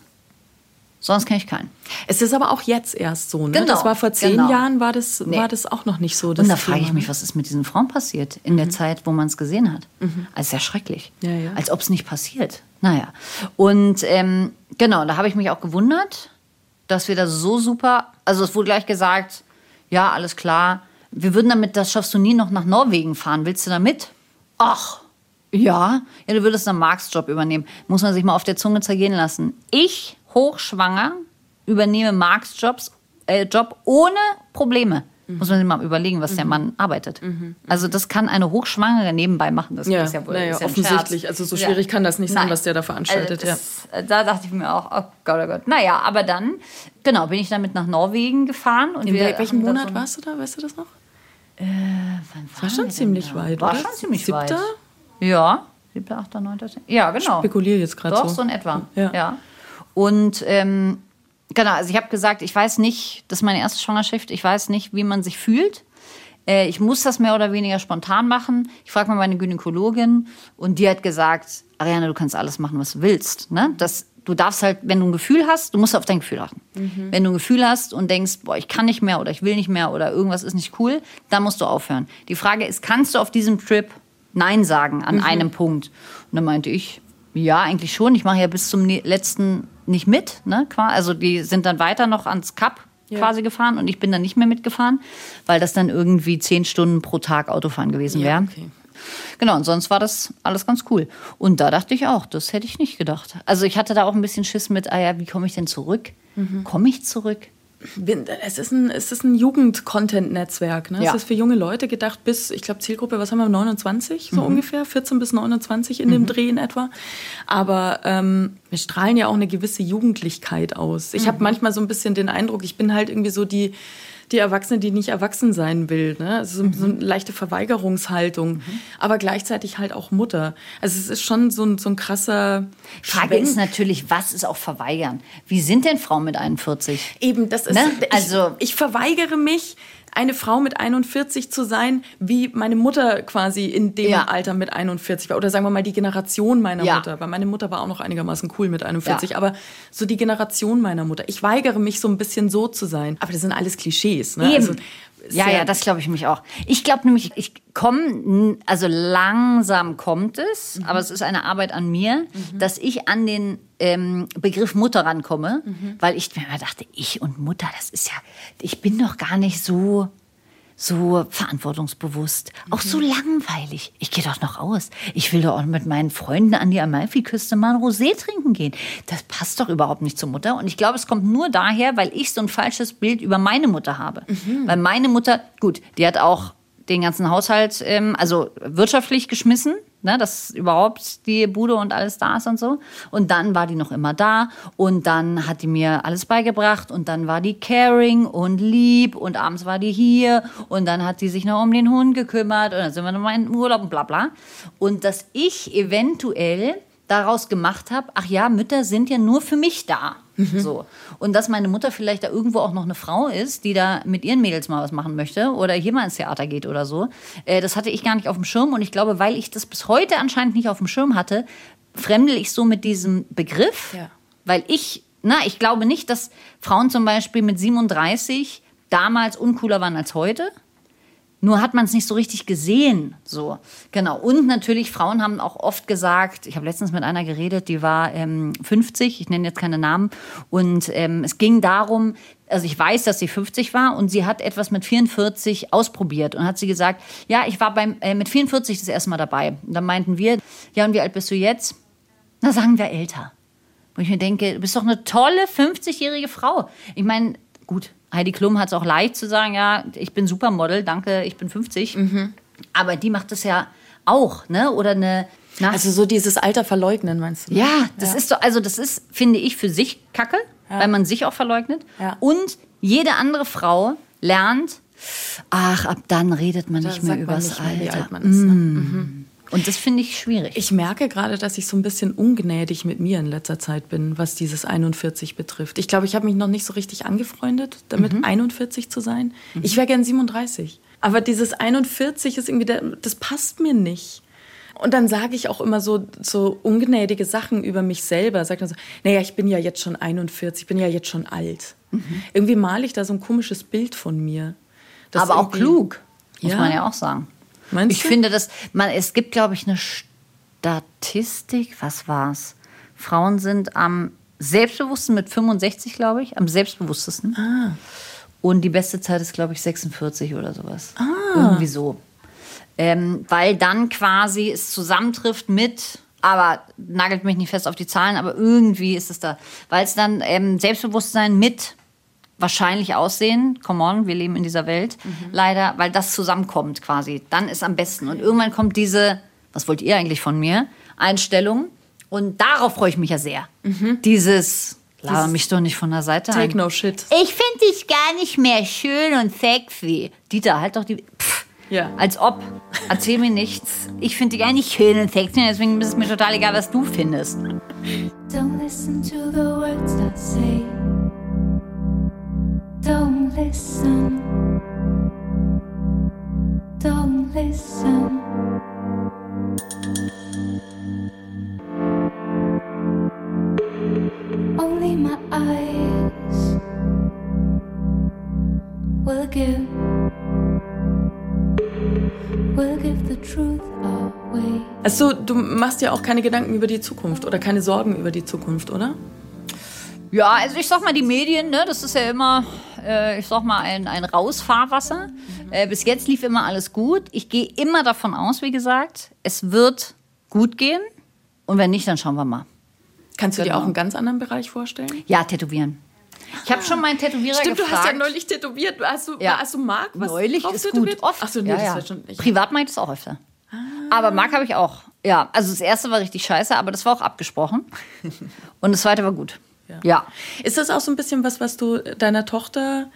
Sonst kenne ich keinen. Es ist aber auch jetzt erst so, ne? Genau, Das war vor zehn genau. Jahren, war das, Nee. war das auch noch nicht so. Und da frage ich mich, was ist mit diesen Frauen passiert in der Zeit, wo man es gesehen hat? Also sehr schrecklich. Ja, ja. Als ob es nicht passiert. Naja. Und ähm, genau, da habe ich mich auch gewundert, dass wir da so super, also es wurde gleich gesagt, ja, alles klar, wir würden damit, das schaffst du nie, noch nach Norwegen fahren. Willst du da mit? Ach, ja. Ja, du würdest einen Marks Job übernehmen. Muss man sich mal auf der Zunge zergehen lassen. Ich, hochschwanger, übernehme Marks Jobs, äh, Job ohne Probleme. Muss man sich mal überlegen, was der Mann arbeitet. Also das kann eine Hochschwangere nebenbei machen. Das Ja, ist ja wohl naja, ist ja offensichtlich. Also so Ja. schwierig kann das nicht sein, Nein. was der da veranstaltet. Also das, äh, Da dachte ich mir auch, oh Gott, oh Gott. Naja, aber dann, genau, bin ich damit nach Norwegen gefahren. Und In welchem Monat so warst du da? Weißt du das noch? Wann war schon ziemlich da? weit, War oder? schon ziemlich Siebter? weit. Ja, siebter, achter, neunter. zehn- Ja, genau. Spekuliere jetzt gerade Doch, so. so in etwa. Ja. Ja. Und ähm, genau, also ich habe gesagt, ich weiß nicht, das ist meine erste Schwangerschaft, ich weiß nicht, wie man sich fühlt. Äh, ich muss das mehr oder weniger spontan machen. Ich frage mal meine Gynäkologin und die hat gesagt, Ariane, du kannst alles machen, was du willst. Ne? Das, du darfst halt, wenn du ein Gefühl hast, du musst auf dein Gefühl achten. Wenn du ein Gefühl hast und denkst, boah, ich kann nicht mehr oder ich will nicht mehr oder irgendwas ist nicht cool, dann musst du aufhören. Die Frage ist, kannst du auf diesem Trip Nein sagen an einem Punkt? Und dann meinte ich, ja, eigentlich schon. Ich mache ja bis zum ne- letzten nicht mit. Ne? Also die sind dann weiter noch ans Kap quasi gefahren und ich bin dann nicht mehr mitgefahren, weil das dann irgendwie zehn Stunden pro Tag Autofahren gewesen wäre. okay. Genau, und sonst war das alles ganz cool. Und da dachte ich auch, das hätte ich nicht gedacht. Also ich hatte da auch ein bisschen Schiss mit, ah ja, wie komme ich denn zurück? Mhm. Komme ich zurück? Bin- Es ist ein, es ist ein Jugend-Content-Netzwerk. Ne? Ja. Es ist für junge Leute gedacht bis, ich glaube, Zielgruppe, was haben wir, 29 Mhm. so ungefähr, 14 bis 29 in dem Dreh in etwa. Aber ähm, wir strahlen ja auch eine gewisse Jugendlichkeit aus. Ich Mhm. habe manchmal so ein bisschen den Eindruck, ich bin halt irgendwie so die, die Erwachsene, die nicht erwachsen sein will. Ne? Also so, so Mhm. eine leichte Verweigerungshaltung, aber gleichzeitig halt auch Mutter. Also es ist schon so ein, so ein krasser Frage Schwenk. ist natürlich, was ist auch verweigern? Wie sind denn Frauen mit 41? Eben, das ist. Ne? Ich, Also- ich verweigere mich, eine Frau mit 41 zu sein, wie meine Mutter quasi in dem Ja. Alter mit 41 war. Oder sagen wir mal die Generation meiner Ja. Mutter. Weil meine Mutter war auch noch einigermaßen cool mit 41. Ja. Aber so die Generation meiner Mutter. Ich weigere mich so ein bisschen so zu sein. Aber das sind alles Klischees. Ne? Also, ja, ja, das glaube ich mich auch. Ich glaube nämlich, ich komme, also langsam kommt es, aber es ist eine Arbeit an mir, dass ich an den ähm, Begriff Mutter rankomme, weil ich mir immer dachte, ich und Mutter, das ist ja, ich bin doch gar nicht so so verantwortungsbewusst, auch so langweilig. Ich gehe doch noch aus. Ich will doch auch mit meinen Freunden an die Amalfiküste mal ein Rosé trinken gehen. Das passt doch überhaupt nicht zur Mutter. Und ich glaube, es kommt nur daher, weil ich so ein falsches Bild über meine Mutter habe. Weil meine Mutter, gut, die hat auch den ganzen Haushalt, ähm, also wirtschaftlich geschmissen, ne, dass überhaupt die Bude und alles da ist und so. Und dann war die noch immer da und dann hat die mir alles beigebracht und dann war die caring und lieb und abends war die hier und dann hat die sich noch um den Hund gekümmert und dann sind wir nochmal in Urlaub und bla bla. Und dass ich eventuell daraus gemacht habe, ach ja, Mütter sind ja nur für mich da. So. Und dass meine Mutter vielleicht da irgendwo auch noch eine Frau ist, die da mit ihren Mädels mal was machen möchte oder hier mal ins Theater geht oder so, äh, das hatte ich gar nicht auf dem Schirm. Und ich glaube, weil ich das bis heute anscheinend nicht auf dem Schirm hatte, fremdel ich so mit diesem Begriff, Ja. weil ich, na, ich glaube nicht, dass Frauen zum Beispiel mit 37 damals uncooler waren als heute. Nur hat man es nicht so richtig gesehen. So, genau. Und natürlich, Frauen haben auch oft gesagt, ich habe letztens mit einer geredet, die war ähm, 50, ich nenne jetzt keine Namen. Und ähm, es ging darum, also ich weiß, dass sie 50 war und sie hat etwas mit 44 ausprobiert und hat sie gesagt, ja, ich war beim, äh, mit 44 das erste Mal dabei. Und dann meinten wir, ja, und wie alt bist du jetzt? Na, sagen wir älter. Wo ich mir denke, du bist doch eine tolle 50-jährige Frau. Ich meine, gut, Heidi Klum hat es auch leicht zu sagen, ja, ich bin Supermodel, danke, ich bin 50. Aber die macht das ja auch, ne? Oder eine. Na, Also so dieses Alter verleugnen, meinst du? ne? ja, das ist doch, also das ist, finde ich, für sich Kacke, weil man sich auch verleugnet. Ja. Und jede andere Frau lernt, ach, ab dann redet man Da nicht mehr übers nicht mehr, wie Alter. alt man ist. Ne? Und das finde ich schwierig. Ich merke gerade, dass ich so ein bisschen ungnädig mit mir in letzter Zeit bin, was dieses 41 betrifft. Ich glaube, ich habe mich noch nicht so richtig angefreundet, damit 41 zu sein. Ich wäre gern 37. Aber dieses 41 ist irgendwie, der, das passt mir nicht. Und dann sage ich auch immer so, so ungnädige Sachen über mich selber. Sag dann so, naja, ich bin ja jetzt schon 41, ich bin ja jetzt schon alt. Irgendwie male ich da so ein komisches Bild von mir. Das Aber auch klug, muss Ja. man ja auch sagen. Meinst ich du? finde, dass man, es gibt, glaube ich, eine Statistik, was war's? Frauen sind am selbstbewussten mit 65, glaube ich, am selbstbewusstesten. Ah. Und die beste Zeit ist, glaube ich, 46 oder sowas. Irgendwie so. Ähm, weil dann quasi es zusammentrifft mit, aber nagelt mich nicht fest auf die Zahlen, aber irgendwie ist es da. Weil es dann ähm, Selbstbewusstsein mit wahrscheinlich aussehen, come on, wir leben in dieser Welt, leider, weil das zusammenkommt quasi. Dann ist am besten. Und irgendwann kommt diese, was wollt ihr eigentlich von mir, Einstellung. Und darauf freue ich mich ja sehr. Dieses, laber mich doch nicht von der Seite Take an. no shit. Ich finde dich gar nicht mehr schön und sexy. Dieter, halt doch die. Pff, Ja. Als ob. Erzähl mir nichts. Ich finde dich gar nicht schön und sexy, deswegen ist es mir total egal, was du findest. Don't listen to the words I say. Don't listen. Don't listen. Only my eyes will give will give the truth away. Also du machst dir auch keine Gedanken über die Zukunft oder keine Sorgen über die Zukunft, oder? Ja, also ich sag mal, die Medien, ne, das ist ja immer, äh, ich sag mal, ein, ein Rausfahrwasser. Äh, bis jetzt lief immer alles gut. Ich gehe immer davon aus, wie gesagt, es wird gut gehen. Und wenn nicht, dann schauen wir mal. Kannst du dir Genau. auch einen ganz anderen Bereich vorstellen? Ja, tätowieren. Ich habe schon meinen Tätowierer Stimmt, du gefragt. hast ja neulich tätowiert. Hast du, Ja. hast du Marc was Neulich ist tätowiert? gut. Oft. Ach so, nee, ja, das ja. war schon... Ich, Privat mache ich das auch öfter. Aber Marc habe ich auch. Ja, also das erste war richtig scheiße, aber das war auch abgesprochen. [laughs] Und das zweite war gut. Ja. Ist das auch so ein bisschen was, was du deiner Tochter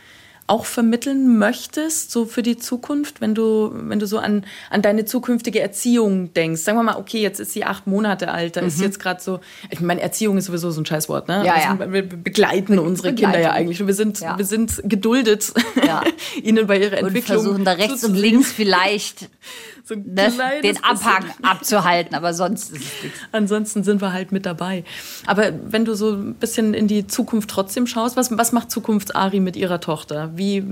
auch vermitteln möchtest, so für die Zukunft, wenn du, wenn du so an, an deine zukünftige Erziehung denkst? Sagen wir mal, okay, jetzt ist sie acht Monate alt, da ist jetzt gerade so, ich meine, Erziehung ist sowieso so ein Scheißwort, ne? Mhm. Ja, Also, ja. Wir begleiten unsere Begleiten. Kinder ja eigentlich. Wir sind, Ja. wir sind geduldet, Ja. [laughs] ihnen bei ihrer Und Entwicklung versuchen da rechts und links vielleicht [laughs] so ne, den bisschen. Abhang abzuhalten, aber sonst ist es nichts. Ansonsten sind wir halt mit dabei. Aber wenn du so ein bisschen in die Zukunft trotzdem schaust, was, was macht Zukunfts-Ari mit ihrer Tochter? Wie,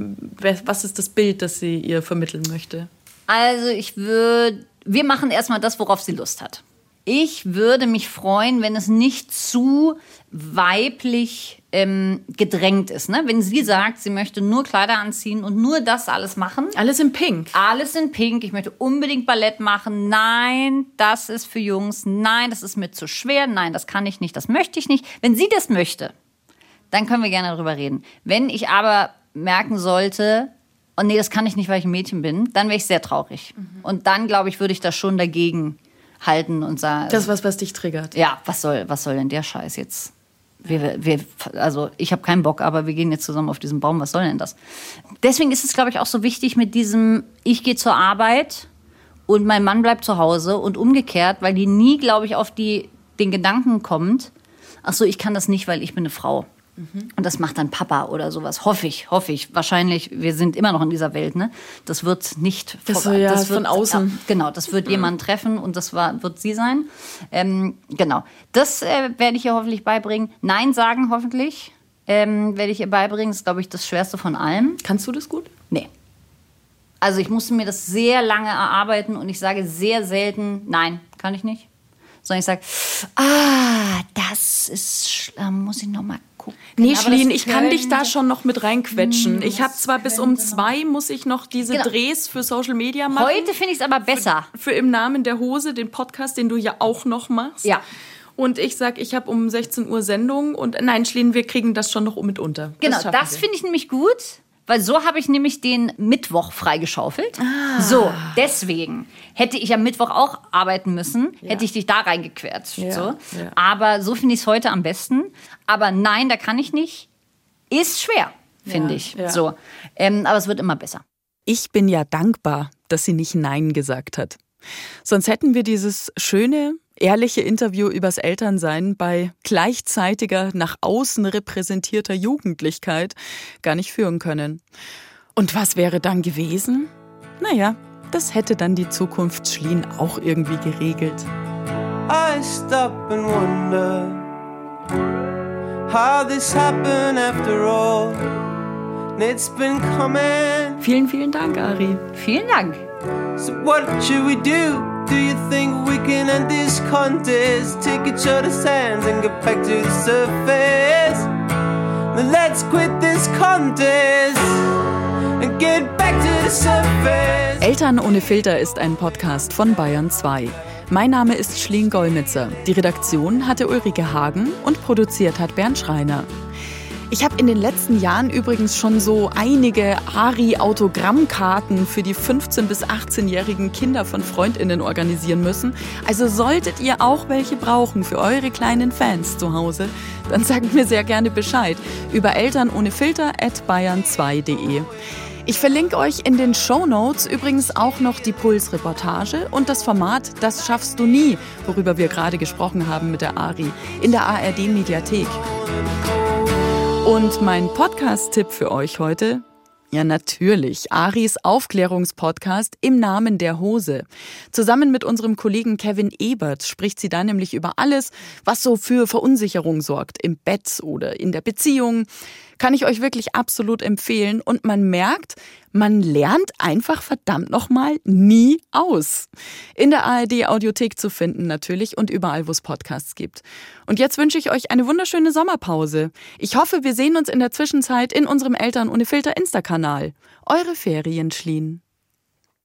was ist das Bild, das sie ihr vermitteln möchte? Also ich würde, wir machen erstmal das, worauf sie Lust hat. Ich würde mich freuen, wenn es nicht zu weiblich ähm, gedrängt ist. Ne? Wenn sie sagt, sie möchte nur Kleider anziehen und nur das alles machen. Alles in Pink. Alles in Pink. Ich möchte unbedingt Ballett machen. Nein, das ist für Jungs. Nein, das ist mir zu schwer. Nein, das kann ich nicht. Das möchte ich nicht. Wenn sie das möchte, dann können wir gerne darüber reden. Wenn ich aber merken sollte, und nee, das kann ich nicht, weil ich ein Mädchen bin, dann wäre ich sehr traurig. Und dann, glaube ich, würde ich das schon dagegen halten und sagen, Das ist was, was dich triggert. ja, was soll, was soll denn der Scheiß jetzt? Wir, wir, also ich habe keinen Bock, aber wir gehen jetzt zusammen auf diesen Baum. Was soll denn das? Deswegen ist es, glaube ich, auch so wichtig mit diesem, ich gehe zur Arbeit und mein Mann bleibt zu Hause und umgekehrt, weil die nie, glaube ich, auf die, den Gedanken kommt, ach so, ich kann das nicht, weil ich bin eine Frau. Und das macht dann Papa oder sowas. Hoffe ich, hoffe ich. Wahrscheinlich, wir sind immer noch in dieser Welt, ne? Das wird nicht Das vor- ja, das von außen. Ja, genau, das wird jemand treffen und das war, wird sie sein. Ähm, genau. Das äh, werde ich ihr hoffentlich beibringen. Nein sagen hoffentlich. Ähm, werde ich ihr beibringen. Das ist, glaube ich, das Schwerste von allem. Kannst du das gut? Nee. Also ich musste mir das sehr lange erarbeiten und ich sage sehr selten, nein, kann ich nicht. Sondern ich sage, ah, das ist, da muss ich noch mal gucken. Nee, Schlien, das ich kann dich da schon noch mit reinquetschen. Ich habe zwar bis um zwei muss ich noch diese Genau. Drehs für Social Media machen. Heute finde ich es aber besser. Für im Namen der Hose, den Podcast, den du ja auch noch machst. Ja. Und ich sag, ich habe um 16 Uhr Sendung und nein, Schlien, wir kriegen das schon noch mit unter. Genau, das wir. finde ich nämlich gut, weil so habe ich nämlich den Mittwoch freigeschaufelt. Ah. So, deswegen hätte ich am Mittwoch auch arbeiten müssen, hätte ich dich da reingequetscht. Ja, So. ja. Aber so finde ich es heute am besten. Aber nein, da kann ich nicht. Ist schwer, finde Ja, ich. ja. So. Ähm, aber es wird immer besser. Ich bin ja dankbar, dass sie nicht Nein gesagt hat. Sonst hätten wir dieses schöne, ehrliche Interview übers Elternsein bei gleichzeitiger, nach außen repräsentierter Jugendlichkeit gar nicht führen können. Und was wäre dann gewesen? Naja, das hätte dann die Zukunft Schlien auch irgendwie geregelt. I stop and wonder how this happened after all. It's been coming. Vielen, vielen Dank, Ari. Vielen Dank. So what should we do? Do you think we can end this contest? Take each other's hands and get back to the surface. Then let's quit this contest and get back to the surface. Eltern ohne Filter ist ein Podcast von Bayern 2. Mein Name ist Schlien Gollmitzer. Die Redaktion hatte Ulrike Hagen und produziert hat Bernd Schreiner. Ich habe in den letzten Jahren übrigens schon so einige Ari-Autogrammkarten für die 15- bis 18-jährigen Kinder von FreundInnen organisieren müssen. Also solltet ihr auch welche brauchen für eure kleinen Fans zu Hause, dann sagt mir sehr gerne Bescheid über Eltern ohne Filter at bayern2.de. Ich verlinke euch in den Show Notes übrigens auch noch die Puls-Reportage und das Format Das schaffst du nie, worüber wir gerade gesprochen haben mit der Ari, in der ARD-Mediathek. Und mein Podcast-Tipp für euch heute? Ja, natürlich. Aris Aufklärungspodcast im Namen der Hose. Zusammen mit unserem Kollegen Kevin Ebert spricht sie da nämlich über alles, was so für Verunsicherung sorgt. Im Bett oder in der Beziehung. Kann ich euch wirklich absolut empfehlen. Und man merkt, man lernt einfach verdammt nochmal nie aus. In der ARD Audiothek zu finden natürlich und überall, wo es Podcasts gibt. Und jetzt wünsche ich euch eine wunderschöne Sommerpause. Ich hoffe, wir sehen uns in der Zwischenzeit in unserem Eltern ohne Filter Insta-Kanal. Eure Ferien, Schlien.